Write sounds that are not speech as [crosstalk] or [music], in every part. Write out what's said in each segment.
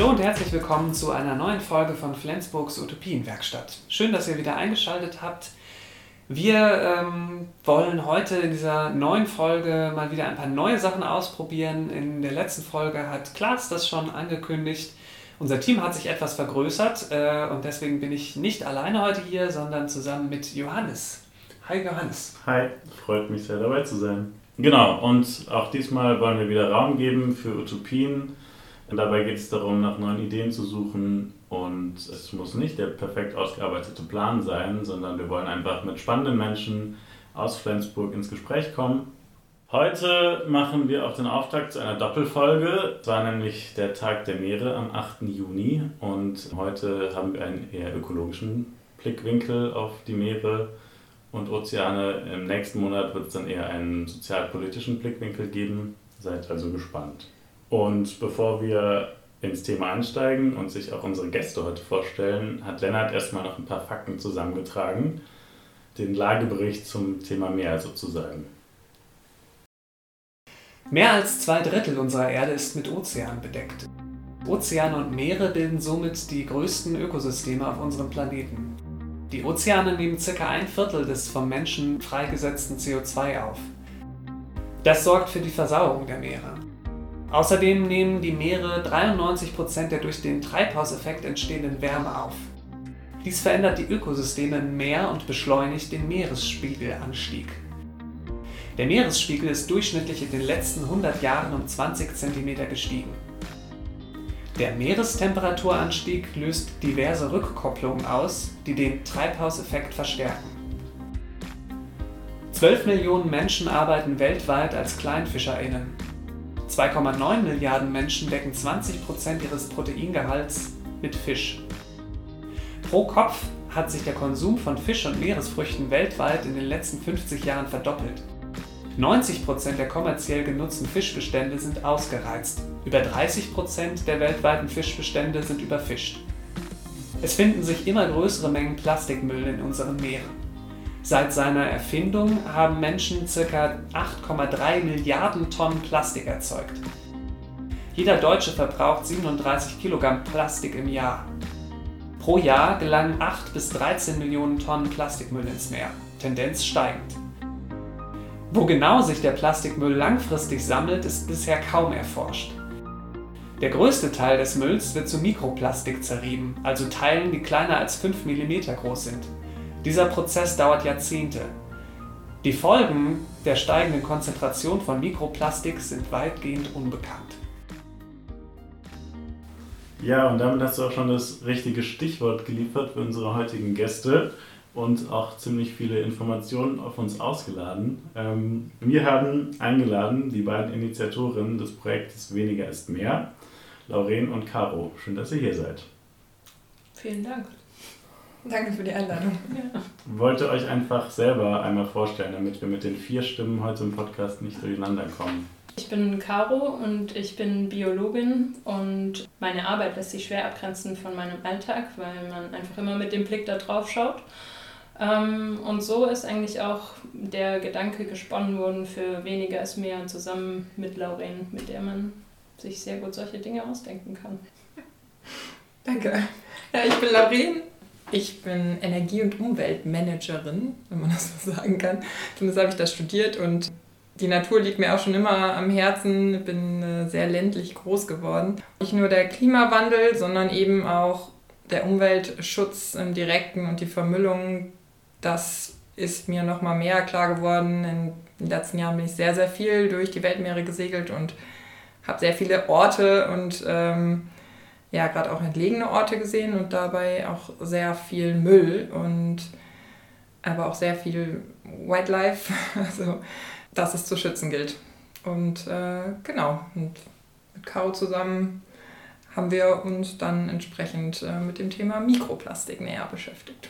Hallo und herzlich willkommen zu einer neuen Folge von Flensburgs Utopienwerkstatt. Schön, dass ihr wieder eingeschaltet habt. Wir ähm, wollen heute in dieser neuen Folge mal wieder ein paar neue Sachen ausprobieren. In der letzten Folge hat Klaas das schon angekündigt. Unser Team hat sich etwas vergrößert äh, und deswegen bin ich nicht alleine heute hier, sondern zusammen mit Johannes. Hi Johannes. Hi, freut mich sehr dabei zu sein. Genau, und auch diesmal wollen wir wieder Raum geben für Utopien. Dabei geht es darum, nach neuen Ideen zu suchen und es muss nicht der perfekt ausgearbeitete Plan sein, sondern wir wollen einfach mit spannenden Menschen aus Flensburg ins Gespräch kommen. Heute machen wir auch den Auftakt zu einer Doppelfolge. Es war nämlich der Tag der Meere am 8. Juni und heute haben wir einen eher ökologischen Blickwinkel auf die Meere und Ozeane. Im nächsten Monat wird es dann eher einen sozialpolitischen Blickwinkel geben. Seid also gespannt. Und bevor wir ins Thema einsteigen und sich auch unsere Gäste heute vorstellen, hat Lennart erstmal noch ein paar Fakten zusammengetragen. Den Lagebericht zum Thema Meer sozusagen. Mehr als zwei Drittel unserer Erde ist mit Ozeanen bedeckt. Ozeane und Meere bilden somit die größten Ökosysteme auf unserem Planeten. Die Ozeane nehmen ca. ein Viertel des vom Menschen freigesetzten CO2 auf. Das sorgt für die Versauerung der Meere. Außerdem nehmen die Meere 93% der durch den Treibhauseffekt entstehenden Wärme auf. Dies verändert die Ökosysteme im Meer und beschleunigt den Meeresspiegelanstieg. Der Meeresspiegel ist durchschnittlich in den letzten 100 Jahren um 20 cm gestiegen. Der Meerestemperaturanstieg löst diverse Rückkopplungen aus, die den Treibhauseffekt verstärken. 12 Millionen Menschen arbeiten weltweit als KleinfischerInnen 2,9 Milliarden Menschen decken 20% ihres Proteingehalts mit Fisch. Pro Kopf hat sich der Konsum von Fisch und Meeresfrüchten weltweit in den letzten 50 Jahren verdoppelt. 90% der kommerziell genutzten Fischbestände sind ausgereizt. Über 30% der weltweiten Fischbestände sind überfischt. Es finden sich immer größere Mengen Plastikmüll in unseren Meeren. Seit seiner Erfindung haben Menschen ca. 8,3 Milliarden Tonnen Plastik erzeugt. Jeder Deutsche verbraucht 37 Kilogramm Plastik im Jahr. Pro Jahr gelangen 8 bis 13 Millionen Tonnen Plastikmüll ins Meer, Tendenz steigend. Wo genau sich der Plastikmüll langfristig sammelt, ist bisher kaum erforscht. Der größte Teil des Mülls wird zu Mikroplastik zerrieben, also Teilen, die kleiner als 5 mm groß sind. Dieser Prozess dauert Jahrzehnte. Die Folgen der steigenden Konzentration von Mikroplastik sind weitgehend unbekannt. Ja, und damit hast du auch schon das richtige Stichwort geliefert für unsere heutigen Gäste und auch ziemlich viele Informationen auf uns ausgeladen. Ähm, wir haben eingeladen die beiden Initiatorinnen des Projektes Weniger ist mehr, Lauren und Caro. Schön, dass ihr hier seid. Vielen Dank. Danke für die Einladung. Ja. Wollte euch einfach selber einmal vorstellen, damit wir mit den vier Stimmen heute im Podcast nicht durcheinander kommen. Ich bin Caro und ich bin Biologin und meine Arbeit lässt sich schwer abgrenzen von meinem Alltag, weil man einfach immer mit dem Blick da drauf schaut. Ähm, und so ist eigentlich auch der Gedanke gesponnen worden für weniger ist mehr zusammen mit Lauren, mit der man sich sehr gut solche Dinge ausdenken kann. Danke. Ja, ich bin Lauren ich bin Energie- und Umweltmanagerin, wenn man [laughs] das so sagen kann. Zumindest habe ich das studiert und die Natur liegt mir auch schon immer am Herzen. Ich bin äh, sehr ländlich groß geworden. Nicht nur der Klimawandel, sondern eben auch der Umweltschutz im Direkten und die Vermüllung. Das ist mir noch mal mehr klar geworden. In den letzten Jahren bin ich sehr, sehr viel durch die Weltmeere gesegelt und habe sehr viele Orte und ähm, ja gerade auch entlegene Orte gesehen und dabei auch sehr viel Müll und aber auch sehr viel Wildlife, [laughs] also dass es zu schützen gilt. Und äh, genau, und mit Caro zusammen haben wir uns dann entsprechend äh, mit dem Thema Mikroplastik näher beschäftigt.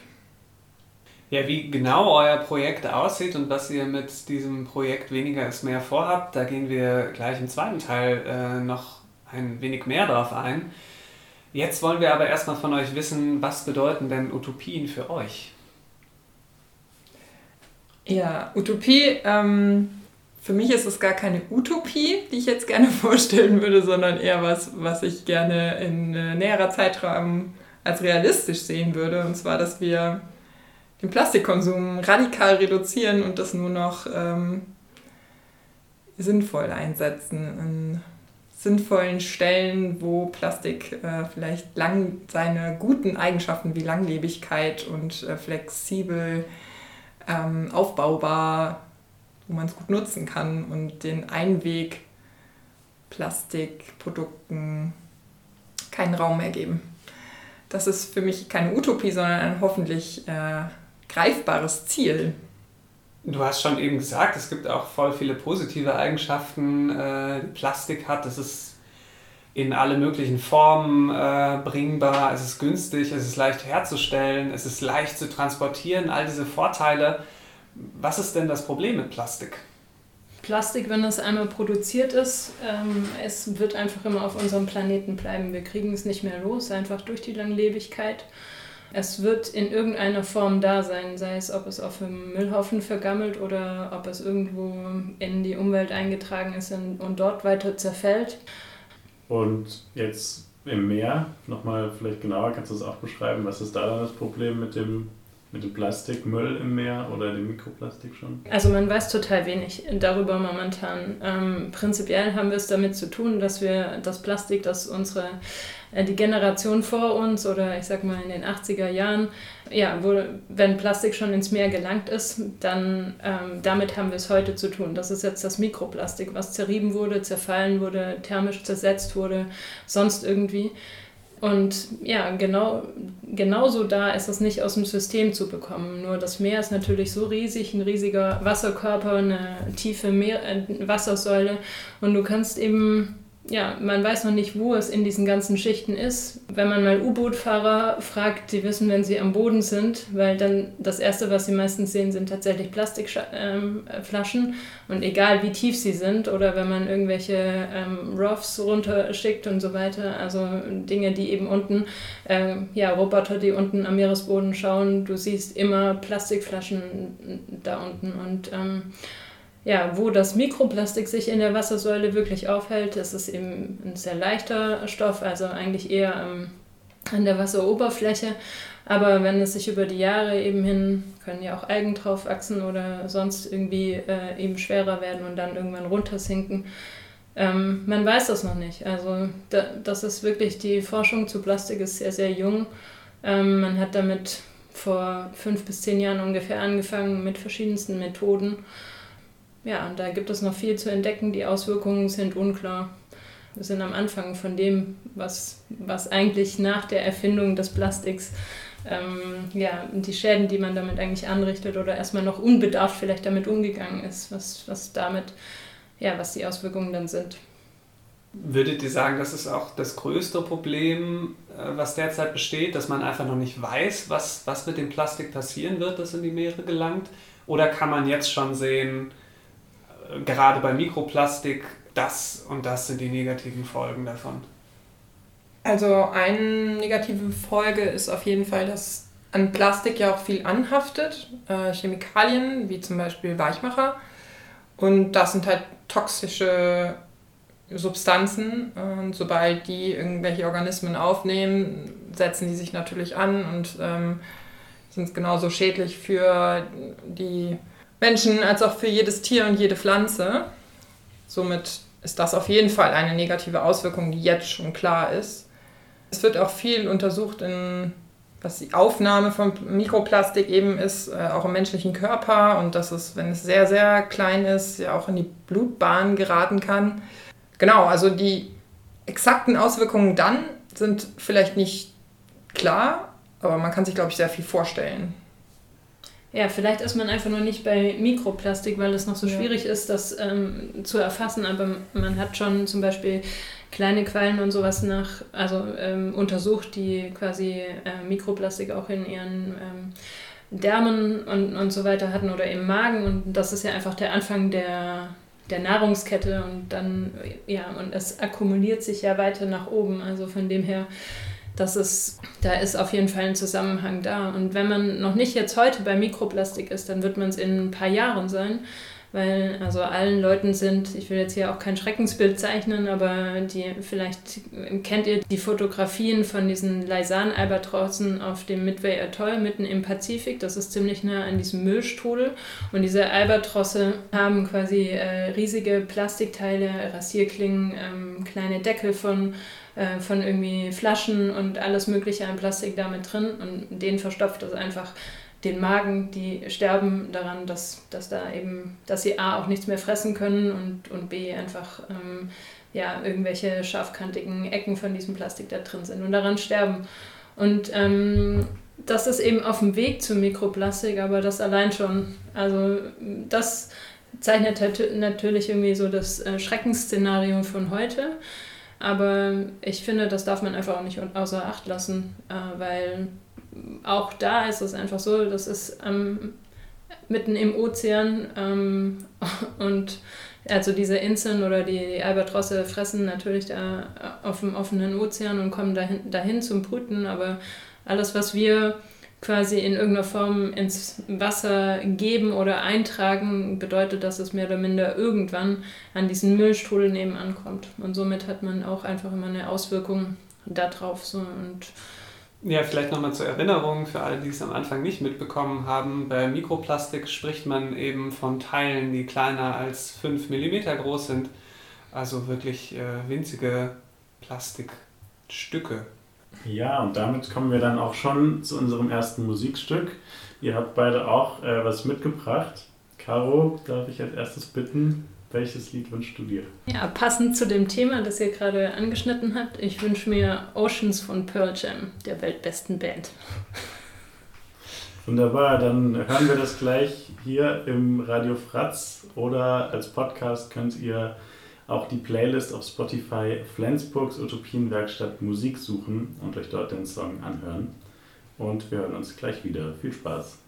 Ja, wie genau euer Projekt aussieht und was ihr mit diesem Projekt weniger ist mehr vorhabt, da gehen wir gleich im zweiten Teil äh, noch ein wenig mehr drauf ein. Jetzt wollen wir aber erstmal von euch wissen, was bedeuten denn Utopien für euch? Ja, Utopie ähm, für mich ist es gar keine Utopie, die ich jetzt gerne [laughs] vorstellen würde, sondern eher was, was ich gerne in äh, näherer Zeitraum als realistisch sehen würde. Und zwar, dass wir den Plastikkonsum radikal reduzieren und das nur noch ähm, sinnvoll einsetzen. In sinnvollen Stellen, wo Plastik äh, vielleicht lang seine guten Eigenschaften wie Langlebigkeit und äh, flexibel ähm, aufbaubar, wo man es gut nutzen kann und den Einweg Plastikprodukten keinen Raum mehr geben. Das ist für mich keine Utopie, sondern ein hoffentlich äh, greifbares Ziel. Du hast schon eben gesagt, es gibt auch voll viele positive Eigenschaften, äh, die Plastik hat. Es ist in alle möglichen Formen äh, bringbar, es ist günstig, es ist leicht herzustellen, es ist leicht zu transportieren, all diese Vorteile. Was ist denn das Problem mit Plastik? Plastik, wenn es einmal produziert ist, ähm, es wird einfach immer auf unserem Planeten bleiben. Wir kriegen es nicht mehr los, einfach durch die Langlebigkeit. Es wird in irgendeiner Form da sein, sei es, ob es auf dem Müllhaufen vergammelt oder ob es irgendwo in die Umwelt eingetragen ist und dort weiter zerfällt. Und jetzt im Meer, nochmal vielleicht genauer, kannst du das auch beschreiben, was ist da dann das Problem mit dem mit dem Plastikmüll im Meer oder dem Mikroplastik schon? Also man weiß total wenig darüber momentan. Ähm, prinzipiell haben wir es damit zu tun, dass wir das Plastik, das unsere äh, die Generation vor uns oder ich sag mal in den 80er Jahren, ja, wo, wenn Plastik schon ins Meer gelangt ist, dann ähm, damit haben wir es heute zu tun. Das ist jetzt das Mikroplastik, was zerrieben wurde, zerfallen wurde, thermisch zersetzt wurde, sonst irgendwie. Und ja, genau, genauso da ist es nicht aus dem System zu bekommen. Nur das Meer ist natürlich so riesig, ein riesiger Wasserkörper, eine tiefe Meer, äh, Wassersäule. Und du kannst eben ja, man weiß noch nicht, wo es in diesen ganzen Schichten ist. Wenn man mal U-Boot-Fahrer fragt, die wissen, wenn sie am Boden sind, weil dann das Erste, was sie meistens sehen, sind tatsächlich Plastikflaschen. Ähm, und egal wie tief sie sind oder wenn man irgendwelche ähm, Roughs runterschickt und so weiter, also Dinge, die eben unten, äh, ja, Roboter, die unten am Meeresboden schauen, du siehst immer Plastikflaschen da unten. Und ähm, ja, wo das Mikroplastik sich in der Wassersäule wirklich aufhält, das ist eben ein sehr leichter Stoff, also eigentlich eher ähm, an der Wasseroberfläche. Aber wenn es sich über die Jahre eben hin, können ja auch Algen drauf wachsen oder sonst irgendwie äh, eben schwerer werden und dann irgendwann runtersinken. Ähm, man weiß das noch nicht. Also da, das ist wirklich, die Forschung zu Plastik ist sehr, sehr jung. Ähm, man hat damit vor fünf bis zehn Jahren ungefähr angefangen mit verschiedensten Methoden. Ja, und da gibt es noch viel zu entdecken. Die Auswirkungen sind unklar. Wir sind am Anfang von dem, was, was eigentlich nach der Erfindung des Plastiks, ähm, ja, die Schäden, die man damit eigentlich anrichtet oder erstmal noch unbedarft vielleicht damit umgegangen ist, was, was damit, ja, was die Auswirkungen dann sind. Würdet ihr sagen, das ist auch das größte Problem, äh, was derzeit besteht, dass man einfach noch nicht weiß, was, was mit dem Plastik passieren wird, das in die Meere gelangt? Oder kann man jetzt schon sehen, gerade bei Mikroplastik, das und das sind die negativen Folgen davon. Also eine negative Folge ist auf jeden Fall, dass an Plastik ja auch viel anhaftet. Äh, Chemikalien wie zum Beispiel Weichmacher. Und das sind halt toxische Substanzen. Und sobald die irgendwelche Organismen aufnehmen, setzen die sich natürlich an und ähm, sind genauso schädlich für die Menschen als auch für jedes Tier und jede Pflanze. Somit ist das auf jeden Fall eine negative Auswirkung, die jetzt schon klar ist. Es wird auch viel untersucht, in, was die Aufnahme von Mikroplastik eben ist, äh, auch im menschlichen Körper und dass es, wenn es sehr, sehr klein ist, ja auch in die Blutbahn geraten kann. Genau, also die exakten Auswirkungen dann sind vielleicht nicht klar, aber man kann sich, glaube ich, sehr viel vorstellen. Ja, vielleicht ist man einfach nur nicht bei Mikroplastik, weil es noch so ja. schwierig ist, das ähm, zu erfassen. Aber man hat schon zum Beispiel kleine Quallen und sowas nach, also ähm, untersucht, die quasi äh, Mikroplastik auch in ihren ähm, Därmen und, und so weiter hatten oder im Magen. Und das ist ja einfach der Anfang der, der Nahrungskette und dann, ja, und es akkumuliert sich ja weiter nach oben. Also von dem her das ist, da ist auf jeden Fall ein Zusammenhang da. Und wenn man noch nicht jetzt heute bei Mikroplastik ist, dann wird man es in ein paar Jahren sein. weil also allen Leuten sind, ich will jetzt hier auch kein Schreckensbild zeichnen, aber die vielleicht kennt ihr die Fotografien von diesen Laisan-Albatrossen auf dem Midway Atoll mitten im Pazifik. Das ist ziemlich nah an diesem Müllstrudel und diese Albatrosse haben quasi äh, riesige Plastikteile, Rasierklingen, ähm, kleine Deckel von äh, von irgendwie Flaschen und alles mögliche an Plastik damit drin und denen verstopft das einfach den Magen, die sterben daran, dass, dass da eben, dass sie A auch nichts mehr fressen können und, und B einfach ähm, ja, irgendwelche scharfkantigen Ecken von diesem Plastik da drin sind und daran sterben. Und ähm, das ist eben auf dem Weg zum Mikroplastik, aber das allein schon, also das zeichnet natürlich irgendwie so das äh, Schreckensszenario von heute. Aber ich finde, das darf man einfach auch nicht außer Acht lassen, äh, weil auch da ist es einfach so, das ist ähm, mitten im Ozean ähm, [laughs] und also diese Inseln oder die, Albatrosse fressen natürlich da auf dem offenen Ozean und kommen dahin, dahin zum Brüten, aber alles, was wir quasi in irgendeiner Form ins Wasser geben oder eintragen, bedeutet, dass es mehr oder minder irgendwann an diesen Müllstrudel nebenan kommt. Und somit hat man auch einfach immer eine Auswirkung darauf. So. Und ja, vielleicht nochmal zur Erinnerung für alle, die es am Anfang nicht mitbekommen haben. Bei Mikroplastik spricht man eben von Teilen, die kleiner als 5 mm groß sind. Also wirklich äh, winzige Plastikstücke. Ja, und damit kommen wir dann auch schon zu unserem ersten Musikstück. Ihr habt beide auch äh, was mitgebracht. Caro, darf ich als erstes bitten, welches Lied wünschst du dir? Ja, passend zu dem Thema, das ihr gerade angeschnitten habt, ich wünsche mir Oceans von Pearl Jam, der weltbesten Band. Wunderbar, dann hören wir das gleich hier im Radio Fratz oder als Podcast könnt ihr auch die Playlist auf Spotify Flensburgs Utopienwerkstatt Musik suchen und euch dort den Song anhören. Und wir hören uns gleich wieder. Viel Spaß!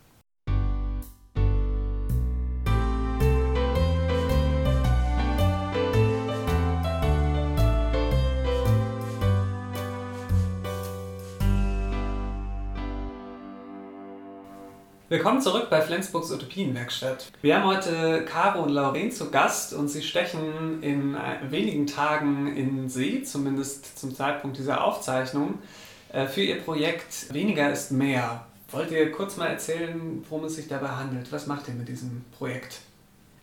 Willkommen zurück bei Flensburgs Utopienwerkstatt. Wir haben heute Caro und Lauren zu Gast und sie stechen in wenigen Tagen in See, zumindest zum Zeitpunkt dieser Aufzeichnung, äh, für ihr Projekt Weniger ist mehr. Wollt ihr kurz mal erzählen, worum es sich dabei handelt? Was macht ihr mit diesem Projekt?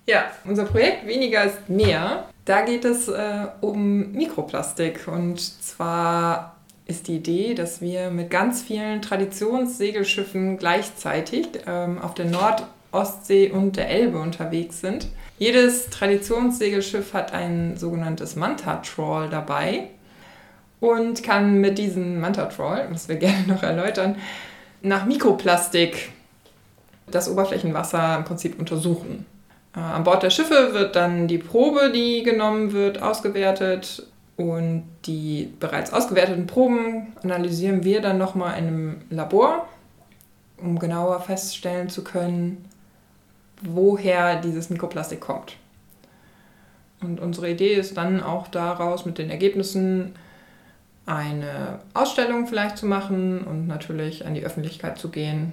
Ja, unser Projekt Weniger ist mehr. Da geht es äh, um Mikroplastik und zwar ist die Idee, dass wir mit ganz vielen Traditionssegelschiffen gleichzeitig ähm, auf der Nordostsee und der Elbe unterwegs sind. Jedes Traditionssegelschiff hat ein sogenanntes Manta-Trawl dabei und kann mit diesem Manta-Trawl, was wir [laughs] gerne noch erläutern, nach Mikroplastik das Oberflächenwasser im Prinzip untersuchen. Äh, an Bord der Schiffe wird dann die Probe, die genommen wird, ausgewertet und die bereits ausgewerteten Proben analysieren wir dann nochmal in einem Labor, um genauer feststellen zu können, woher dieses Mikroplastik kommt. Und unsere Idee ist dann auch daraus mit den Ergebnissen eine Ausstellung vielleicht zu machen und natürlich an die Öffentlichkeit zu gehen.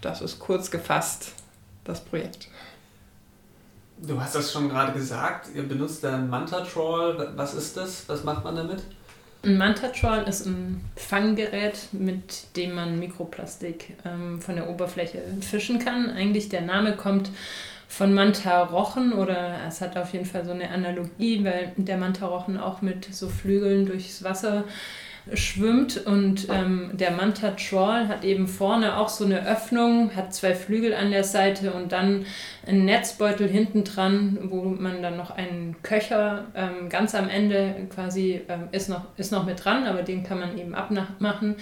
Das ist kurz gefasst das Projekt. Du hast das schon gerade gesagt, ihr benutzt ein Manta-Trawl. Was ist das? Was macht man damit? Ein Manta-Trawl ist ein Fanggerät, mit dem man Mikroplastik ähm, von der Oberfläche fischen kann. Eigentlich der Name kommt von Manta-Rochen oder es hat auf jeden Fall so eine Analogie, weil der Manta-Rochen auch mit so Flügeln durchs Wasser schwimmt und ähm, der Manta Trawl hat eben vorne auch so eine Öffnung, hat zwei Flügel an der Seite und dann einen Netzbeutel hinten dran, wo man dann noch einen Köcher ähm, ganz am Ende quasi ähm, ist, noch, ist noch mit dran, aber den kann man eben abmachen.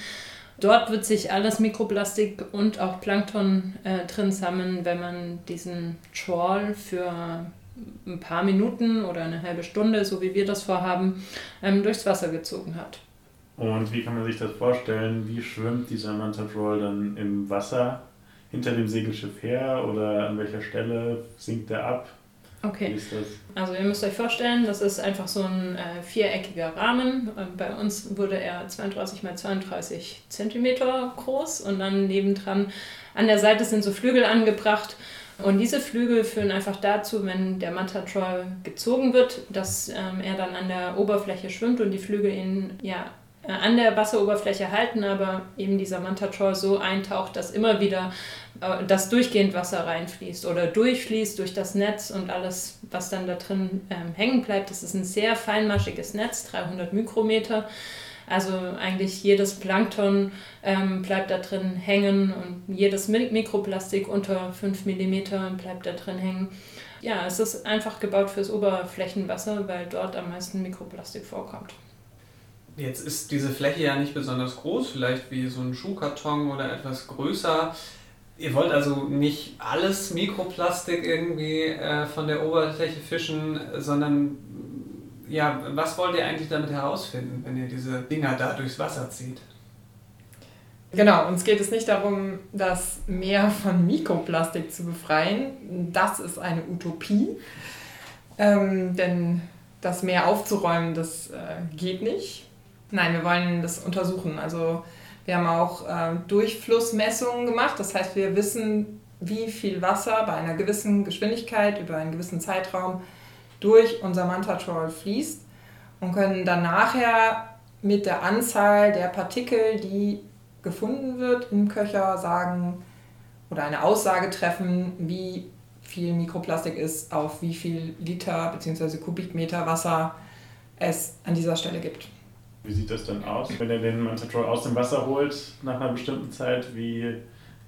Dort wird sich alles Mikroplastik und auch Plankton äh, drin sammeln, wenn man diesen Trawl für ein paar Minuten oder eine halbe Stunde, so wie wir das vorhaben, ähm, durchs Wasser gezogen hat. Und wie kann man sich das vorstellen? Wie schwimmt dieser Manta Troll dann im Wasser hinter dem Segelschiff her oder an welcher Stelle sinkt er ab? Okay. Wie ist das? Also ihr müsst euch vorstellen, das ist einfach so ein äh, viereckiger Rahmen. Bei uns wurde er 32 x 32 cm groß und dann nebendran an der Seite sind so Flügel angebracht Und diese Flügel führen einfach dazu, wenn der Manta-Troll gezogen wird, dass ähm, er dann an der Oberfläche schwimmt und die Flügel ihn ja, an der Wasseroberfläche halten, aber eben dieser Manta-Troll so eintaucht, dass immer wieder äh, das durchgehend Wasser reinfließt oder durchfließt durch das Netz und alles, was dann da drin ähm, hängen bleibt. Das ist ein sehr feinmaschiges Netz, 300 Mikrometer. Also eigentlich jedes Plankton ähm, bleibt da drin hängen und jedes Mikroplastik unter 5 mm bleibt da drin hängen. Ja, es ist einfach gebaut fürs Oberflächenwasser, weil dort am meisten Mikroplastik vorkommt. Jetzt ist diese Fläche ja nicht besonders groß, vielleicht wie so ein Schuhkarton oder etwas größer. Ihr wollt also nicht alles Mikroplastik irgendwie äh, von der Oberfläche fischen, sondern ja, was wollt ihr eigentlich damit herausfinden, wenn ihr diese Dinger da durchs Wasser zieht? Genau, uns geht es nicht darum, das Meer von Mikroplastik zu befreien. Das ist eine Utopie. Ähm, denn das Meer aufzuräumen, das äh, geht nicht. Nein, wir wollen das untersuchen. Also wir haben auch äh, Durchflussmessungen gemacht. Das heißt, wir wissen, wie viel Wasser bei einer gewissen Geschwindigkeit über einen gewissen Zeitraum durch unser Manta-Troll fließt und können dann nachher mit der Anzahl der Partikel, die gefunden wird im Köcher, sagen oder eine Aussage treffen, wie viel Mikroplastik ist auf wie viel Liter bzw. Kubikmeter Wasser es an dieser Stelle gibt. Wie sieht das dann aus, wenn ihr den Manta-Troll aus dem Wasser holt nach einer bestimmten Zeit? Wie,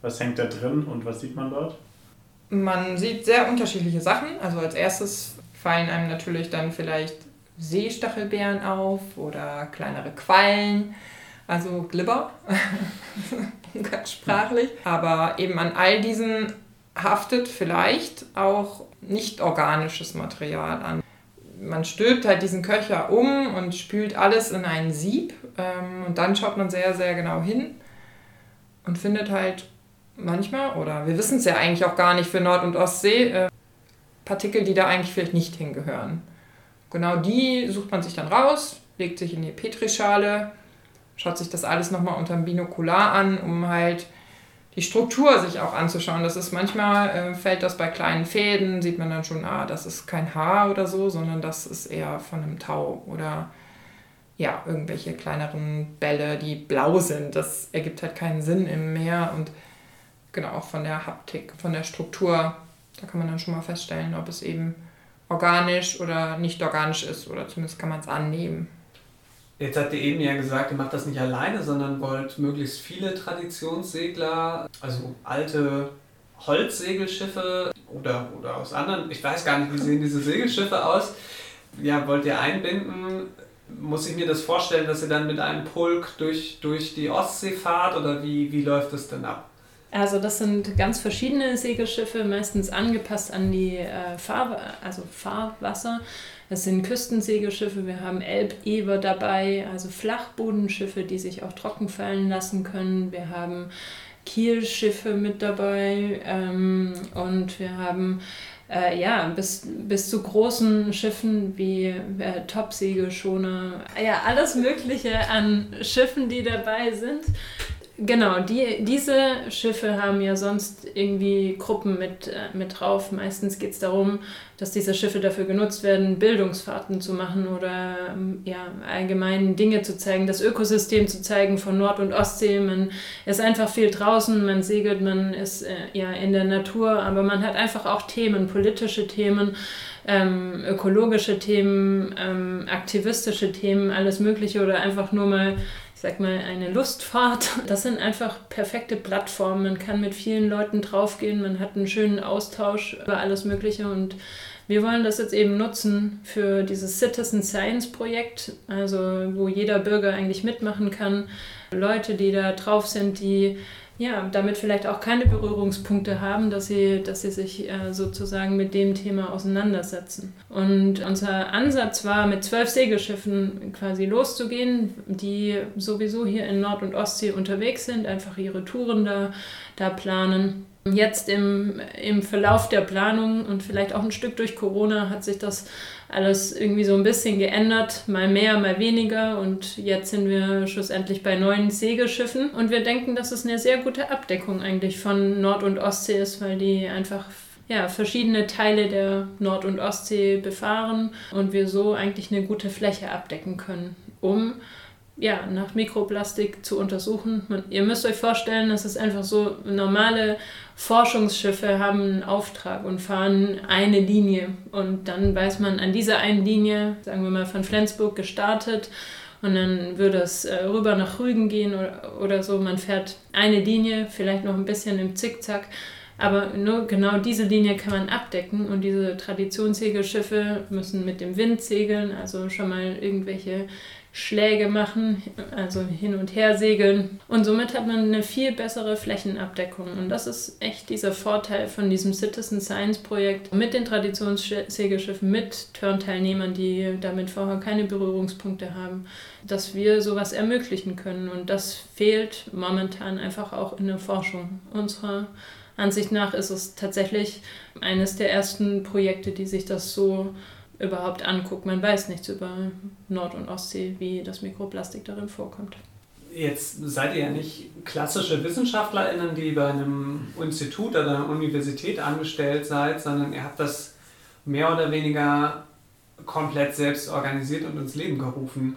was hängt da drin und was sieht man dort? Man sieht sehr unterschiedliche Sachen. Also als erstes fallen einem natürlich dann vielleicht Seestachelbeeren auf oder kleinere Quallen, also Glibber, [laughs] ganz sprachlich. Aber eben an all diesen haftet vielleicht auch nicht organisches Material an. Man stülpt halt diesen Köcher um und spült alles in ein Sieb ähm, und dann schaut man sehr, sehr genau hin und findet halt manchmal, oder wir wissen es ja eigentlich auch gar nicht für Nord- und Ostsee, äh, Partikel, die da eigentlich vielleicht nicht hingehören. Genau die sucht man sich dann raus, legt sich in die Petrischale, schaut sich das alles nochmal unter dem Binokular an, um halt die Struktur sich auch anzuschauen. Das ist manchmal, äh, fällt das bei kleinen Fäden, sieht man dann schon, ah, das ist kein Haar oder so, sondern das ist eher von einem Tau oder ja, irgendwelche kleineren Bälle, die blau sind. Das ergibt halt keinen Sinn im Meer und genau auch von der Haptik, von der Struktur da kann man dann schon mal feststellen, ob es eben organisch oder nicht organisch ist oder zumindest kann man es annehmen. Jetzt habt ihr eben ja gesagt, ihr macht das nicht alleine, sondern wollt möglichst viele Traditionssegler, also alte Holzsegelschiffe oder, oder aus anderen, ich weiß gar nicht, wie sehen diese Segelschiffe aus, ja, wollt ihr einbinden? Muss ich mir das vorstellen, dass ihr dann mit einem Pulk durch, durch die Ostsee fahrt oder wie, wie läuft das denn ab? Also das sind ganz verschiedene Segelschiffe, meistens angepasst an die äh, Fahr also Fahrwasser. Das sind Küstensegelschiffe, wir haben Elbewer dabei, also Flachbodenschiffe, die sich auch trocken fallen lassen können. Wir haben Kielschiffe mit dabei ähm, und wir haben äh, ja, bis, bis zu großen Schiffen wie äh, Topsegelschoner, ja, alles Mögliche an Schiffen, die dabei sind. Genau, die, diese Schiffe haben ja sonst irgendwie Gruppen mit, äh, mit drauf. Meistens geht es darum, dass diese Schiffe dafür genutzt werden, Bildungsfahrten zu machen oder ähm, ja, allgemein Dinge zu zeigen, das Ökosystem zu zeigen von Nord- und Ostsee. Man ist einfach viel draußen, man segelt, man ist äh, ja in der Natur, aber man hat einfach auch Themen, politische Themen, ähm, ökologische Themen, ähm, aktivistische Themen, alles Mögliche oder einfach nur mal ich sag mal, eine Lustfahrt. Das sind einfach perfekte Plattformen. Man kann mit vielen Leuten draufgehen, man hat einen schönen Austausch über alles Mögliche und wir wollen das jetzt eben nutzen für dieses Citizen Science Projekt, also wo jeder Bürger eigentlich mitmachen kann. Leute, die da drauf sind, die ja, damit vielleicht auch keine Berührungspunkte haben, dass sie, dass sie sich äh, sozusagen mit dem Thema auseinandersetzen. Und unser Ansatz war, mit zwölf Segelschiffen quasi loszugehen, die sowieso hier in Nord- und Ostsee unterwegs sind, einfach ihre Touren da, da planen. Jetzt im, im Verlauf der Planung und vielleicht auch ein Stück durch Corona hat sich das alles irgendwie so ein bisschen geändert, mal mehr, mal weniger. Und jetzt sind wir schlussendlich bei neun Segelschiffen. Und wir denken, dass es eine sehr gute Abdeckung eigentlich von Nord- und Ostsee ist, weil die einfach ja, verschiedene Teile der Nord- und Ostsee befahren und wir so eigentlich eine gute Fläche abdecken können, um ja, nach Mikroplastik zu untersuchen. Man, ihr müsst euch vorstellen, das ist einfach so, normale Forschungsschiffe haben einen Auftrag und fahren eine Linie. Und dann weiß man, an dieser einen Linie, sagen wir mal von Flensburg gestartet, und dann würde es äh, rüber nach Rügen gehen oder, oder so. Man fährt eine Linie, vielleicht noch ein bisschen im Zickzack. Aber nur genau diese Linie kann man abdecken und diese Traditionssegelschiffe müssen mit dem Wind segeln, also schon mal irgendwelche Schläge machen, also hin und her segeln. Und somit hat man eine viel bessere Flächenabdeckung. Und das ist echt dieser Vorteil von diesem Citizen Science Projekt mit den Traditionssegelschiffen, mit Turnteilnehmern, die damit vorher keine Berührungspunkte haben, dass wir sowas ermöglichen können. Und das fehlt momentan einfach auch in der Forschung. Unserer Ansicht nach ist es tatsächlich eines der ersten Projekte, die sich das so überhaupt anguckt. Man weiß nichts über Nord- und Ostsee, wie das Mikroplastik darin vorkommt. Jetzt seid ihr ja nicht klassische WissenschaftlerInnen, die bei einem Institut oder einer Universität angestellt seid, sondern ihr habt das mehr oder weniger komplett selbst organisiert und ins Leben gerufen.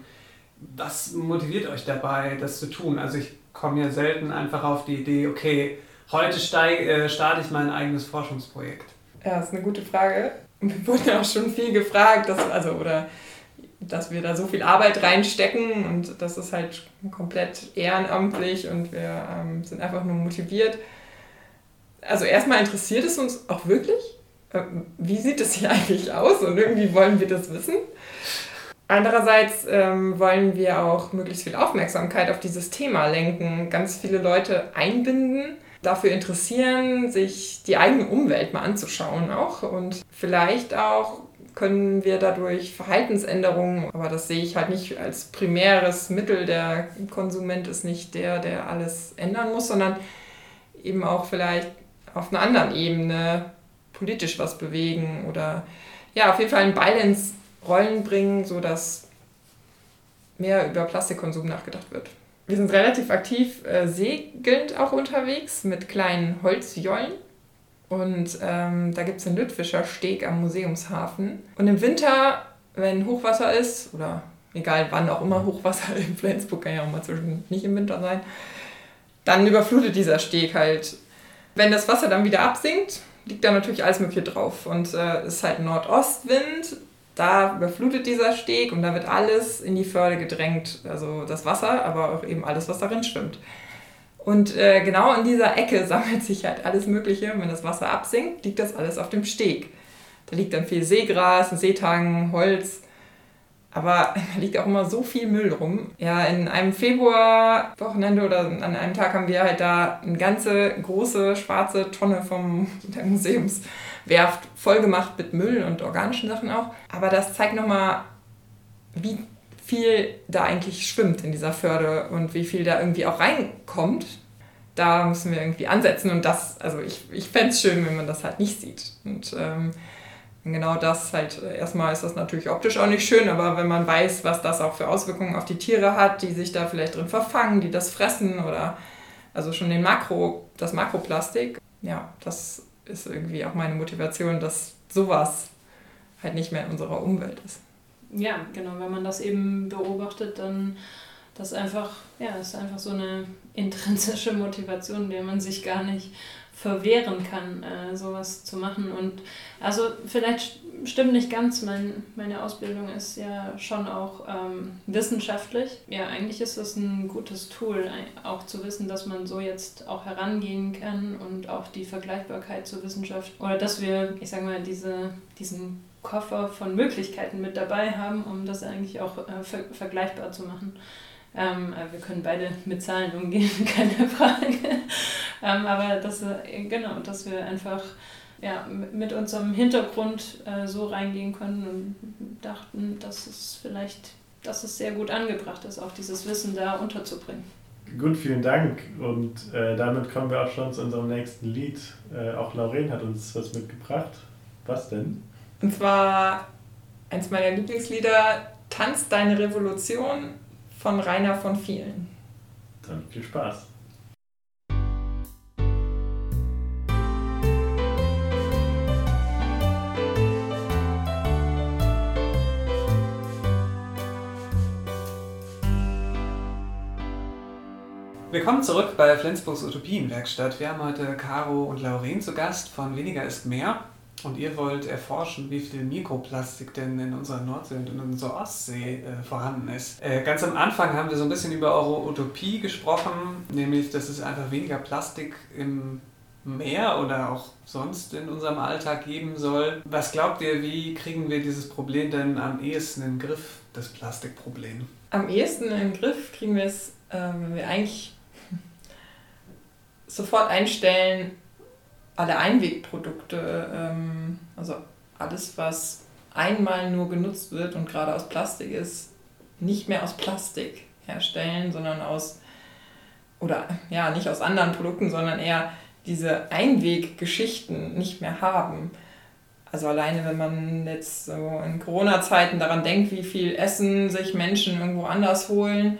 Was motiviert euch dabei, das zu tun? Also ich komme ja selten einfach auf die Idee, okay, heute steig, äh, starte ich mein eigenes Forschungsprojekt. Ja, das ist eine gute Frage wir wurden auch schon viel gefragt, dass, also, oder, dass wir da so viel Arbeit reinstecken und das ist halt komplett ehrenamtlich und wir ähm, sind einfach nur motiviert. Also erstmal interessiert es uns auch wirklich, äh, wie sieht es hier [laughs] eigentlich aus und irgendwie wollen wir das wissen. Andererseits ähm, wollen wir auch möglichst viel Aufmerksamkeit auf dieses Thema lenken, ganz viele Leute einbinden dafür interessieren, sich die eigene Umwelt mal anzuschauen auch. Und vielleicht auch können wir dadurch Verhaltensänderungen, aber das sehe ich halt nicht als primäres Mittel. Der Konsument ist nicht der, der alles ändern muss, sondern eben auch vielleicht auf einer anderen Ebene politisch was bewegen oder ja, auf jeden Fall einen Ball ins Rollen bringen, sodass mehr über Plastikkonsum nachgedacht wird. Wir sind relativ aktiv äh, segelnd auch unterwegs mit kleinen Holzjollen. Und ähm, da gibt es den Lüttwischer Steg am Museumshafen. Und im Winter, wenn Hochwasser ist, oder egal wann auch immer Hochwasser [laughs] in Flensburg, kann ja auch mal zwischen nicht im Winter sein, dann überflutet dieser Steg halt. Wenn das Wasser dann wieder absinkt, liegt da natürlich alles Mögliche drauf. Und es äh, ist halt Nordostwind, da überflutet dieser Steg und da wird alles in die Förde gedrängt, also das Wasser, aber auch eben alles, was darin schwimmt. Und äh, genau in dieser Ecke [laughs] sammelt sich halt alles Mögliche. Und wenn das Wasser absinkt, liegt das alles auf dem Steg. Da liegt dann viel Seegras, ein Seetang, Holz. Aber [laughs] da liegt auch immer so viel Müll rum. Ja, in einem Februarwochenende oder an einem Tag haben wir halt da eine ganze große schwarze Tonne vom [laughs] Museums Werft vollgemacht mit Müll und organischen Sachen auch. Aber das zeigt nochmal, wie viel da eigentlich schwimmt in dieser Förde und wie viel da irgendwie auch reinkommt. Da müssen wir irgendwie ansetzen und das, also ich, ich fände es schön, wenn man das halt nicht sieht. Und ähm, genau das halt, erstmal ist das natürlich optisch auch nicht schön, aber wenn man weiß, was das auch für Auswirkungen auf die Tiere hat, die sich da vielleicht drin verfangen, die das fressen oder also schon den Makro, das Makroplastik, ja, das ist irgendwie auch meine Motivation, dass sowas halt nicht mehr in unserer Umwelt ist. Ja, genau, wenn man das eben beobachtet, dann das einfach, ja, ist einfach so eine intrinsische Motivation, der man sich gar nicht verwehren kann, äh, sowas zu machen. Und also vielleicht stimmt nicht ganz, mein, meine Ausbildung ist ja schon auch ähm, wissenschaftlich. Ja, eigentlich ist das ein gutes Tool, auch zu wissen, dass man so jetzt auch herangehen kann und auch die Vergleichbarkeit zur Wissenschaft oder dass wir, ich sag mal, diese, diesen Koffer von Möglichkeiten mit dabei haben, um das eigentlich auch äh, ver vergleichbar zu machen. Ähm, wir können beide mit Zahlen umgehen, [laughs] keine Frage. ähm, aber dass, äh, genau, dass wir einfach ja, mit unserem Hintergrund äh, so reingehen können und dachten, dass es vielleicht, dass es sehr gut angebracht ist, auch dieses Wissen da unterzubringen. Gut, vielen Dank. Und äh, damit kommen wir auch schon zu unserem nächsten Lied. Äh, auch Lauren hat uns was mitgebracht. Was denn? Und zwar eins meiner Lieblingslieder, Tanz deine Revolution von Rainer von vielen. Dann viel Spaß. Willkommen zurück bei Flensburgs Utopienwerkstatt. Wir haben heute Caro und Lauren zu Gast von Weniger ist mehr. Und ihr wollt erforschen, wie viel Mikroplastik denn in unserer Nordsee und in unserer Ostsee äh, vorhanden ist. Äh, ganz am Anfang haben wir so ein bisschen über eure Utopie gesprochen, nämlich, dass es einfach weniger Plastik im Meer oder auch sonst in unserem Alltag geben soll. Was glaubt ihr, wie kriegen wir dieses Problem denn am ehesten in den Griff, das Plastikproblem? Am ehesten in den Griff kriegen wir es, äh, wenn wir eigentlich [laughs] sofort einstellen, alle Einwegprodukte, ähm, also alles, was einmal nur genutzt wird und gerade aus Plastik ist, nicht mehr aus Plastik herstellen, sondern aus, oder ja, nicht aus anderen Produkten, sondern eher diese Einweggeschichten nicht mehr haben. Also alleine, wenn man jetzt so in Corona-Zeiten daran denkt, wie viel Essen sich Menschen irgendwo anders holen,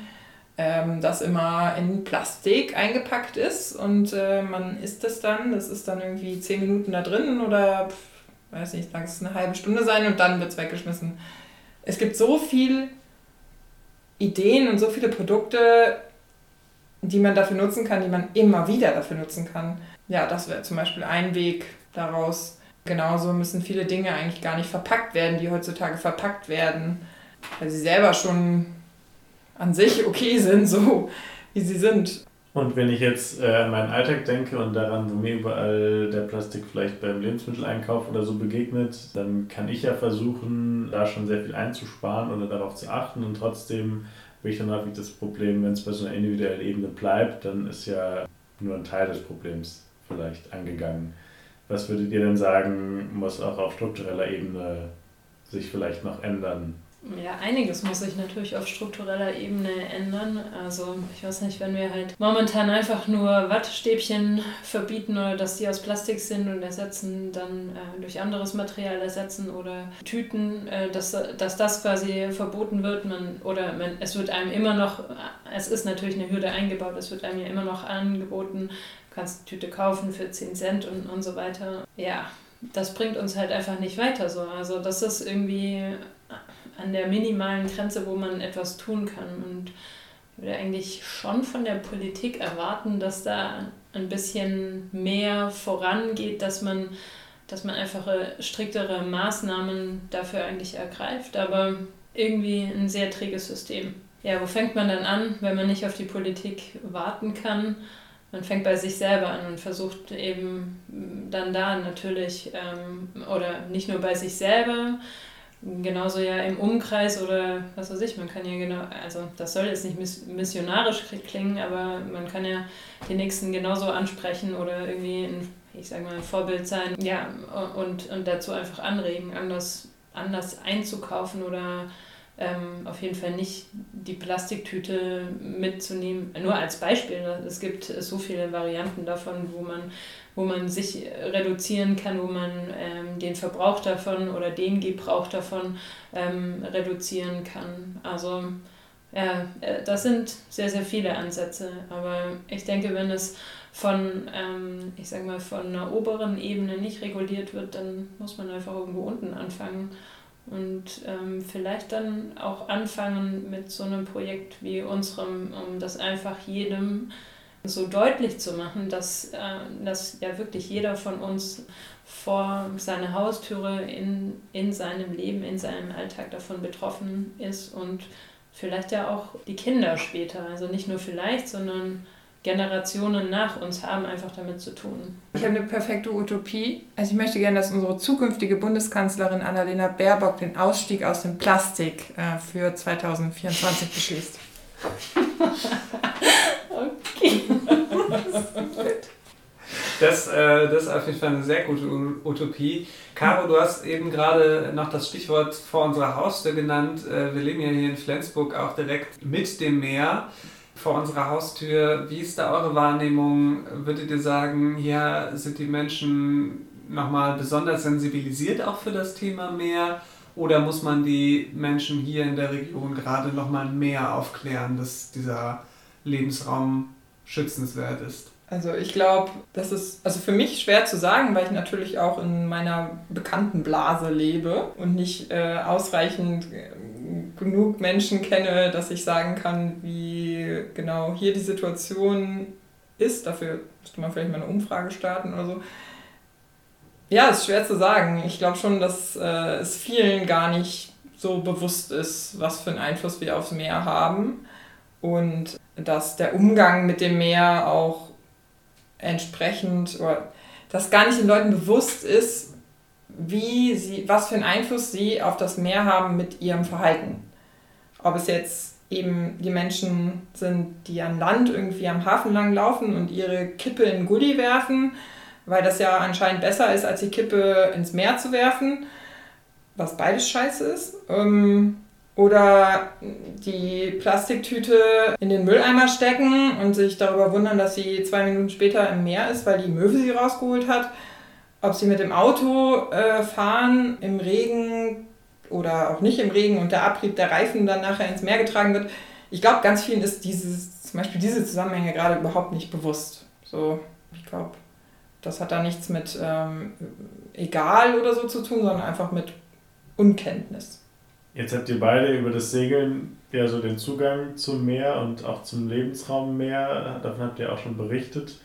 ähm, das immer in Plastik eingepackt ist und äh, man isst es dann. Das ist dann irgendwie zehn Minuten da drin oder pf, weiß nicht, lass es eine halbe Stunde sein und dann wird es weggeschmissen. Es gibt so viele Ideen und so viele Produkte, die man dafür nutzen kann, die man immer wieder dafür nutzen kann. Ja, das wäre zum Beispiel ein Weg daraus. Genauso müssen viele Dinge eigentlich gar nicht verpackt werden, die heutzutage verpackt werden, weil sie selber schon an sich okay sind, so wie sie sind. Und wenn ich jetzt äh, an meinen Alltag denke und daran, wo mir überall der Plastik vielleicht beim Lebensmitteleinkauf oder so begegnet, dann kann ich ja versuchen, da schon sehr viel einzusparen oder darauf zu achten und trotzdem habe ich dann häufig das Problem, wenn es bei so einer individuellen Ebene bleibt, dann ist ja nur ein Teil des Problems vielleicht angegangen. Was würdet ihr denn sagen, muss auch auf struktureller Ebene sich vielleicht noch ändern, ja, einiges muss sich natürlich auf struktureller Ebene ändern. Also ich weiß nicht, wenn wir halt momentan einfach nur Wattestäbchen verbieten oder dass die aus Plastik sind und ersetzen, dann äh, durch anderes Material ersetzen oder Tüten, äh, dass, dass das quasi verboten wird. Man, oder man, es wird einem immer noch, es ist natürlich eine Hürde eingebaut, es wird einem ja immer noch angeboten, du kannst Tüte kaufen für 10 Cent und, und so weiter. Ja, das bringt uns halt einfach nicht weiter so. Also das ist irgendwie an der minimalen Grenze, wo man etwas tun kann. Und ich würde eigentlich schon von der Politik erwarten, dass da ein bisschen mehr vorangeht, dass man, dass man einfache, striktere Maßnahmen dafür eigentlich ergreift. Aber irgendwie ein sehr träges System. Ja, wo fängt man dann an, wenn man nicht auf die Politik warten kann? Man fängt bei sich selber an und versucht eben dann da natürlich, ähm, oder nicht nur bei sich selber, genauso ja im Umkreis oder was weiß ich, man kann ja genau, also das soll jetzt nicht missionarisch klingen, aber man kann ja den Nächsten genauso ansprechen oder irgendwie ein, ich sag mal, ein Vorbild sein, ja, und, und dazu einfach anregen, anders, anders einzukaufen oder ähm, auf jeden Fall nicht die Plastiktüte mitzunehmen. Nur als Beispiel, ne? es gibt so viele Varianten davon, wo man wo man sich reduzieren kann, wo man ähm, den Verbrauch davon oder den Gebrauch davon ähm, reduzieren kann. Also ja, äh, das sind sehr, sehr viele Ansätze. Aber ich denke, wenn es von, ähm, ich sag mal, von einer oberen Ebene nicht reguliert wird, dann muss man einfach irgendwo unten anfangen. Und ähm, vielleicht dann auch anfangen mit so einem Projekt wie unserem, um das einfach jedem so deutlich zu machen, dass, äh, dass ja wirklich jeder von uns vor seiner Haustüre in, in seinem Leben, in seinem Alltag davon betroffen ist und vielleicht ja auch die Kinder später, also nicht nur vielleicht, sondern Generationen nach uns haben einfach damit zu tun. Ich habe eine perfekte Utopie. Also ich möchte gerne, dass unsere zukünftige Bundeskanzlerin Annalena Baerbock den Ausstieg aus dem Plastik äh, für 2024 beschließt. [laughs] Das, äh, das ist auf jeden Fall eine sehr gute Utopie. Caro, du hast eben gerade noch das Stichwort vor unserer Haustür genannt. Äh, wir leben ja hier in Flensburg auch direkt mit dem Meer vor unserer Haustür. Wie ist da eure Wahrnehmung? Würdet ihr sagen, hier sind die Menschen nochmal besonders sensibilisiert auch für das Thema Meer? Oder muss man die Menschen hier in der Region gerade nochmal mehr aufklären, dass dieser Lebensraum schützenswert ist? Also ich glaube, das ist also für mich schwer zu sagen, weil ich natürlich auch in meiner bekannten Blase lebe und nicht äh, ausreichend äh, genug Menschen kenne, dass ich sagen kann, wie genau hier die Situation ist. Dafür müsste man vielleicht mal eine Umfrage starten oder so. Ja, ist schwer zu sagen. Ich glaube schon, dass äh, es vielen gar nicht so bewusst ist, was für einen Einfluss wir aufs Meer haben und dass der Umgang mit dem Meer auch entsprechend oder dass gar nicht den Leuten bewusst ist, wie sie, was für einen Einfluss sie auf das Meer haben mit ihrem Verhalten. Ob es jetzt eben die Menschen sind, die an Land irgendwie am Hafen lang laufen und ihre Kippe in Gully werfen, weil das ja anscheinend besser ist, als die Kippe ins Meer zu werfen, was beides scheiße ist. Ähm, oder die Plastiktüte in den Mülleimer stecken und sich darüber wundern, dass sie zwei Minuten später im Meer ist, weil die Möwe sie rausgeholt hat. Ob sie mit dem Auto äh, fahren im Regen oder auch nicht im Regen und der Abrieb der Reifen dann nachher ins Meer getragen wird. Ich glaube, ganz vielen ist dieses, zum Beispiel diese Zusammenhänge gerade überhaupt nicht bewusst. So, ich glaube, das hat da nichts mit ähm, egal oder so zu tun, sondern einfach mit Unkenntnis. Jetzt habt ihr beide über das Segeln ja so den Zugang zum Meer und auch zum Lebensraum Meer, davon habt ihr auch schon berichtet.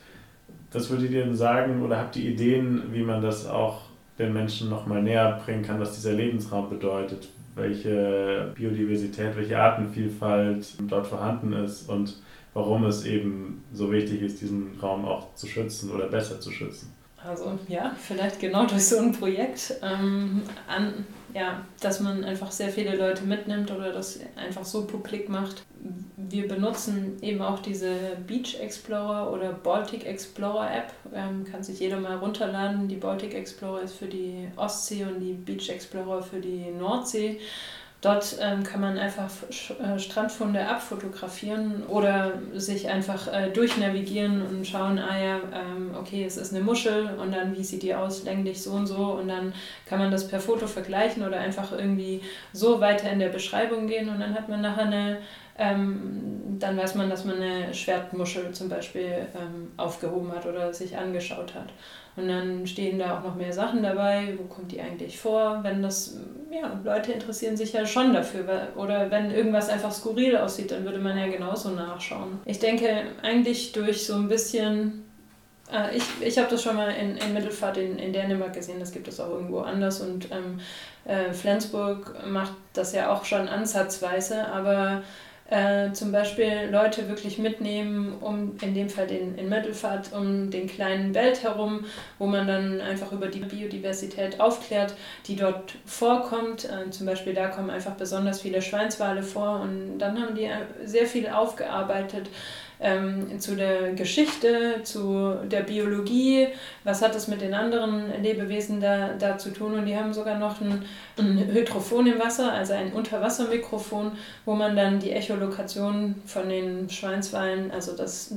Was würdet ihr denn sagen oder habt ihr Ideen, wie man das auch den Menschen nochmal näher bringen kann, was dieser Lebensraum bedeutet, welche Biodiversität, welche Artenvielfalt dort vorhanden ist und warum es eben so wichtig ist, diesen Raum auch zu schützen oder besser zu schützen? Also ja, vielleicht genau durch so ein Projekt, ähm, an, ja, dass man einfach sehr viele Leute mitnimmt oder das einfach so publik macht. Wir benutzen eben auch diese Beach Explorer oder Baltic Explorer App, ähm, kann sich jeder mal runterladen. Die Baltic Explorer ist für die Ostsee und die Beach Explorer für die Nordsee. Dort ähm, kann man einfach äh, Strandfunde abfotografieren oder sich einfach äh, durchnavigieren und schauen, ah ja, ähm, okay, es ist eine Muschel und dann wie sieht die aus, länglich so und so und dann kann man das per Foto vergleichen oder einfach irgendwie so weiter in der Beschreibung gehen und dann hat man nachher eine, ähm, dann weiß man, dass man eine Schwertmuschel zum Beispiel ähm, aufgehoben hat oder sich angeschaut hat. Und dann stehen da auch noch mehr Sachen dabei, wo kommt die eigentlich vor, wenn das, ja, Leute interessieren sich ja schon dafür. Oder wenn irgendwas einfach skurril aussieht, dann würde man ja genauso nachschauen. Ich denke, eigentlich durch so ein bisschen äh, ich, ich habe das schon mal in, in Mittelfahrt in, in Dänemark gesehen, das gibt es auch irgendwo anders und ähm, äh, Flensburg macht das ja auch schon ansatzweise, aber äh, zum Beispiel Leute wirklich mitnehmen, um in dem Fall den, in Mittelfahrt, um den kleinen Welt herum, wo man dann einfach über die Biodiversität aufklärt, die dort vorkommt. Äh, zum Beispiel da kommen einfach besonders viele Schweinswale vor und dann haben die äh, sehr viel aufgearbeitet ähm, zu der Geschichte, zu der Biologie, was hat es mit den anderen Lebewesen da, da zu tun. Und die haben sogar noch ein, ein Hydrophon im Wasser, also ein Unterwassermikrofon, wo man dann die Echolokation von den Schweinswalen, also das,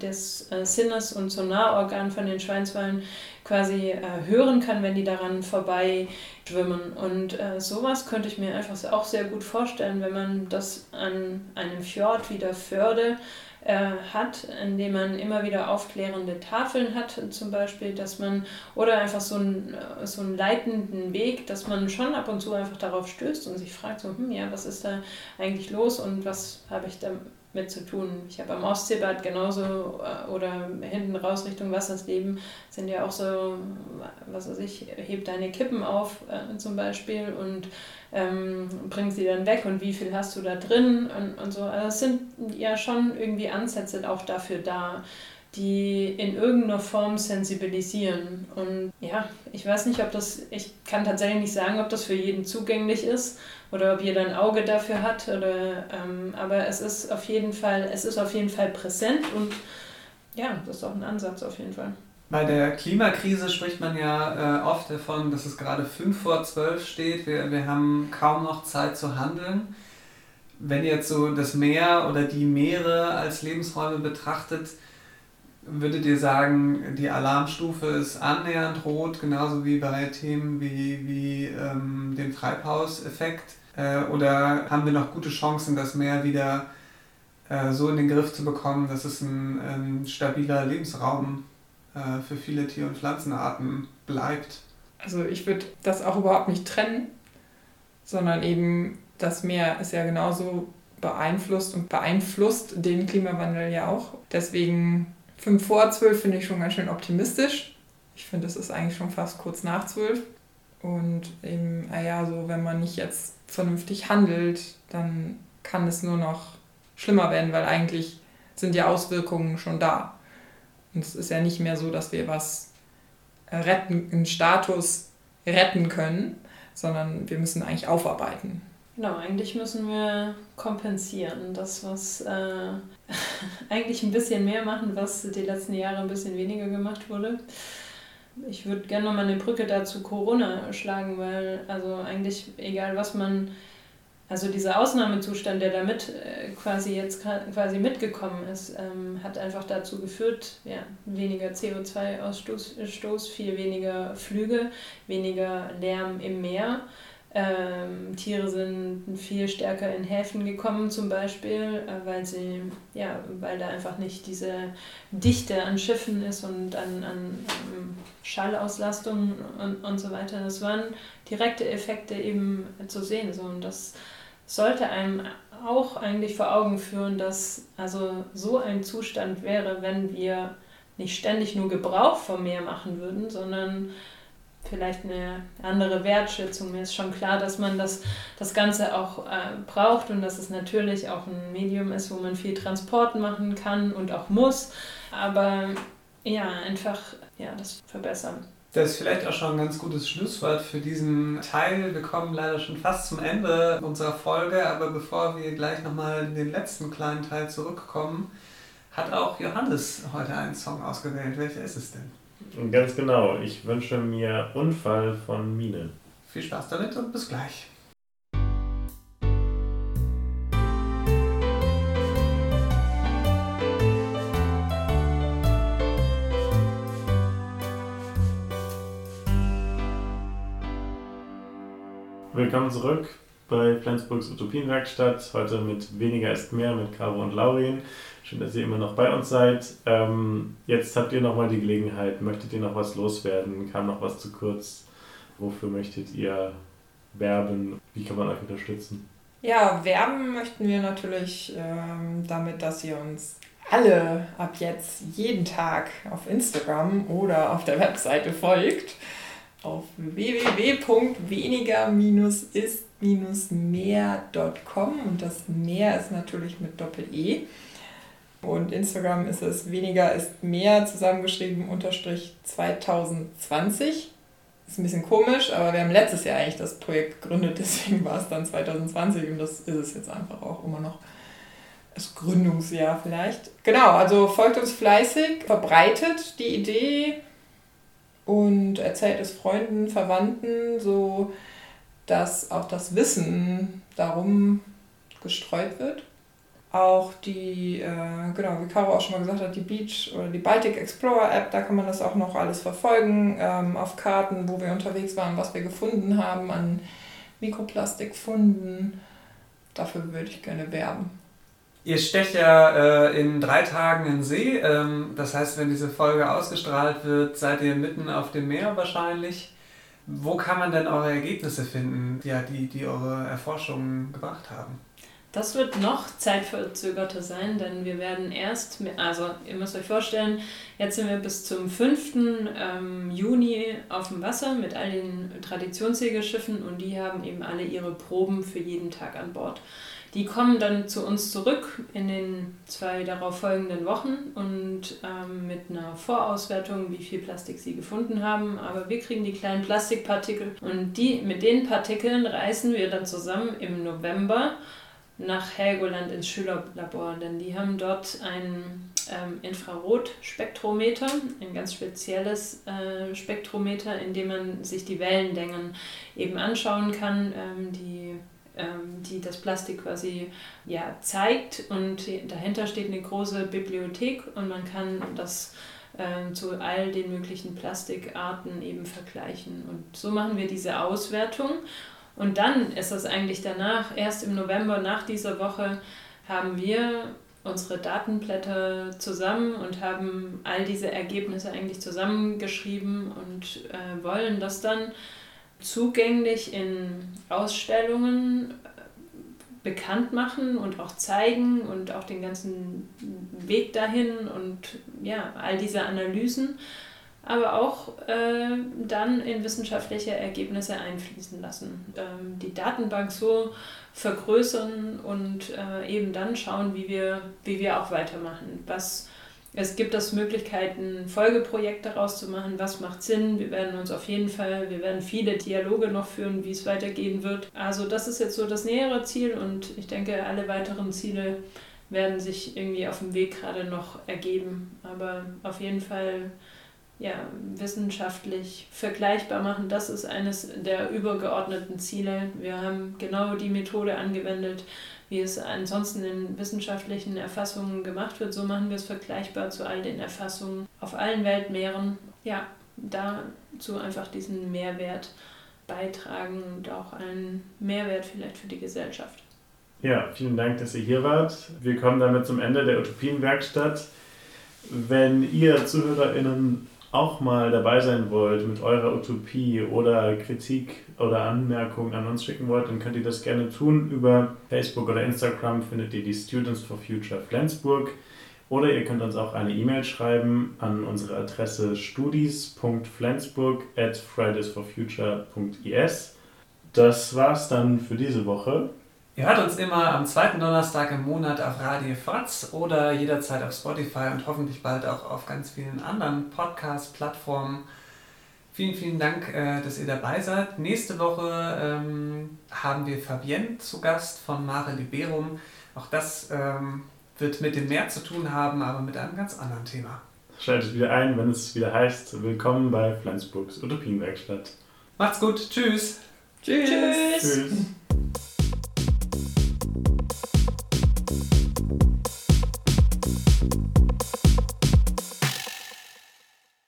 des äh, Sinnes- und Sonarorgan von den Schweinswalen quasi äh, hören kann, wenn die daran vorbei schwimmen. Und äh, sowas könnte ich mir einfach auch sehr gut vorstellen, wenn man das an einem Fjord wie der Förde hat, indem man immer wieder aufklärende Tafeln hat, zum Beispiel, dass man, oder einfach so einen, äh, so einen leitenden Weg, dass man schon ab und zu einfach darauf stößt und sich fragt, so, hm, ja, was ist da eigentlich los und was habe ich damit zu tun. Ich habe am Ostseebad genauso äh, oder hinten raus Richtung Wassersleben sind ja auch so, was weiß ich, heb deine Kippen auf äh, zum Beispiel und ähm, bring sie dann weg und wie viel hast du da drin und, und so. Also es sind ja schon irgendwie Ansätze auch dafür da, die in irgendeiner Form sensibilisieren. Und ja, ich weiß nicht, ob das, ich kann tatsächlich nicht sagen, ob das für jeden zugänglich ist oder ob jeder ein Auge dafür hat. Oder, ähm, aber es ist auf jeden Fall, es ist auf jeden Fall präsent und ja, das ist auch ein Ansatz auf jeden Fall. Bei der Klimakrise spricht man ja äh, oft davon, dass es gerade 5 vor 12 steht. Wir, wir haben kaum noch Zeit zu handeln. Wenn ihr jetzt so das Meer oder die Meere als Lebensräume betrachtet, würdet ihr sagen, die Alarmstufe ist annähernd rot, genauso wie bei Themen wie, wie ähm, dem Treibhauseffekt? Äh, oder haben wir noch gute Chancen, das Meer wieder äh, so in den Griff zu bekommen, dass es ein, ein stabiler Lebensraum ist? Äh, für viele Tier- und Pflanzenarten bleibt. Also ich würde das auch überhaupt nicht trennen, sondern eben das Meer ist ja genauso beeinflusst und beeinflusst den Klimawandel ja auch. Deswegen 5 vor 12 finde ich schon ganz schön optimistisch. Ich finde, es ist eigentlich schon fast kurz nach 12. Und eben, naja, so, wenn man nicht jetzt vernünftig handelt, dann kann es nur noch schlimmer werden, weil eigentlich sind die Auswirkungen schon da. Und es ist ja nicht mehr so, dass wir was retten, einen Status retten können, sondern wir müssen eigentlich aufarbeiten. Genau, eigentlich müssen wir kompensieren. Das, was äh, [laughs] eigentlich ein bisschen mehr machen, was die letzten Jahre ein bisschen weniger gemacht wurde. Ich würde gerne nochmal eine Brücke dazu Corona schlagen, weil also eigentlich egal was man also dieser Ausnahmezustand, der damit äh, quasi jetzt quasi mitgekommen ist, ähm, hat einfach dazu geführt, ja, weniger CO2-Ausstoß, viel weniger Flüge, weniger Lärm im Meer. Ähm, Tiere sind viel stärker in Häfen gekommen zum Beispiel, äh, weil sie, ja, weil da einfach nicht diese Dichte an Schiffen ist und an, an um Schallauslastung und, und so weiter. Das waren direkte Effekte eben zu sehen. So. Und das sollte einem auch eigentlich vor Augen führen, dass also so ein Zustand wäre, wenn wir nicht ständig nur Gebrauch vom Meer machen würden, sondern vielleicht eine andere Wertschätzung. Mir ist schon klar, dass man das, das Ganze auch äh, braucht und dass es natürlich auch ein Medium ist, wo man viel Transport machen kann und auch muss. Aber ja, einfach ja, das verbessern. Das ist vielleicht auch schon ein ganz gutes Schlusswort für diesen Teil. Wir kommen leider schon fast zum Ende unserer Folge, aber bevor wir gleich nochmal in den letzten kleinen Teil zurückkommen, hat auch Johannes heute einen Song ausgewählt. Welcher ist es denn? Ganz genau. Ich wünsche mir Unfall von Mine. Viel Spaß damit und bis gleich. Willkommen zurück bei Flensburgs Utopienwerkstatt. Heute mit Weniger ist mehr mit Caro und Laurin. Schön, dass ihr immer noch bei uns seid. Ähm, jetzt habt ihr nochmal die Gelegenheit. Möchtet ihr noch was loswerden? Kam noch was zu kurz? Wofür möchtet ihr werben? Wie kann man euch unterstützen? Ja, werben möchten wir natürlich ähm, damit, dass ihr uns alle ab jetzt jeden Tag auf Instagram oder auf der Webseite folgt auf www.weniger-ist-mehr.com und das mehr ist natürlich mit Doppel-E. Und Instagram ist es weniger ist mehr zusammengeschrieben unterstrich 2020. Ist ein bisschen komisch, aber wir haben letztes Jahr eigentlich das Projekt gegründet, [laughs] deswegen war es dann 2020 und das ist es jetzt einfach auch immer noch das Gründungsjahr vielleicht. Genau, also folgt uns fleißig, verbreitet die Idee, und erzählt es Freunden, Verwandten, so dass auch das Wissen darum gestreut wird. Auch die, äh, genau, wie Caro auch schon mal gesagt hat, die Beach oder die Baltic Explorer App, da kann man das auch noch alles verfolgen, ähm, auf Karten, wo wir unterwegs waren, was wir gefunden haben an Mikroplastikfunden. Dafür würde ich gerne werben. Ihr stecht ja äh, in drei Tagen in See. Ähm, das heißt, wenn diese Folge ausgestrahlt wird, seid ihr mitten auf dem Meer wahrscheinlich. Wo kann man denn eure Ergebnisse finden, ja, die, die eure Erforschungen gebracht haben? Das wird noch zeitverzögerter sein, denn wir werden erst, also ihr müsst euch vorstellen, jetzt sind wir bis zum 5. Ähm, Juni auf dem Wasser mit all den Traditionssegelschiffen und die haben eben alle ihre Proben für jeden Tag an Bord. Die kommen dann zu uns zurück in den zwei darauf folgenden Wochen und ähm, mit einer Vorauswertung, wie viel Plastik sie gefunden haben. Aber wir kriegen die kleinen Plastikpartikel und die, mit den Partikeln reisen wir dann zusammen im November nach Helgoland ins Schülerlabor, denn die haben dort ein ähm, Infrarotspektrometer, ein ganz spezielles äh, Spektrometer, in dem man sich die Wellenlängen eben anschauen kann, ähm, die die das Plastik quasi ja, zeigt und dahinter steht eine große Bibliothek und man kann das äh, zu all den möglichen Plastikarten eben vergleichen. Und so machen wir diese Auswertung und dann ist das eigentlich danach, erst im November nach dieser Woche, haben wir unsere Datenblätter zusammen und haben all diese Ergebnisse eigentlich zusammengeschrieben und äh, wollen das dann zugänglich in Ausstellungen bekannt machen und auch zeigen und auch den ganzen Weg dahin und ja, all diese Analysen, aber auch äh, dann in wissenschaftliche Ergebnisse einfließen lassen. Ähm, die Datenbank so vergrößern und äh, eben dann schauen, wie wir, wie wir auch weitermachen. Was, es gibt das Möglichkeiten, Folgeprojekte rauszumachen, was macht Sinn. Wir werden uns auf jeden Fall, wir werden viele Dialoge noch führen, wie es weitergehen wird. Also das ist jetzt so das nähere Ziel und ich denke, alle weiteren Ziele werden sich irgendwie auf dem Weg gerade noch ergeben. Aber auf jeden Fall ja, wissenschaftlich vergleichbar machen. Das ist eines der übergeordneten Ziele. Wir haben genau die Methode angewendet, wie es ansonsten in wissenschaftlichen Erfassungen gemacht wird. So machen wir es vergleichbar zu all den Erfassungen auf allen Weltmeeren. Ja, dazu einfach diesen Mehrwert beitragen und auch einen Mehrwert vielleicht für die Gesellschaft. Ja, vielen Dank, dass ihr hier wart. Wir kommen damit zum Ende der Utopienwerkstatt. Wenn ihr ZuhörerInnen auch mal dabei sein wollt mit eurer Utopie oder Kritik oder Anmerkung an uns schicken wollt, dann könnt ihr das gerne tun. Über Facebook oder Instagram findet ihr die Students for Future Flensburg. Oder ihr könnt uns auch eine E-Mail schreiben an unsere Adresse studis.flensburg at fridaysforfuture.is. Das war's dann für diese Woche. Ihr hört uns immer am zweiten Donnerstag im Monat auf Radio Fratz oder jederzeit auf Spotify und hoffentlich bald auch auf ganz vielen anderen Podcast-Plattformen. Vielen, vielen Dank, äh, dass ihr dabei seid. Nächste Woche ähm, haben wir Fabienne zu Gast von Mare Liberum. Auch das ähm, wird mit dem Meer zu tun haben, aber mit einem ganz anderen Thema. Schaltet wieder ein, wenn es wieder heißt, willkommen bei Flensburgs Utopienwerkstatt. Macht's gut, tschüss. Tschüss. Tschüss.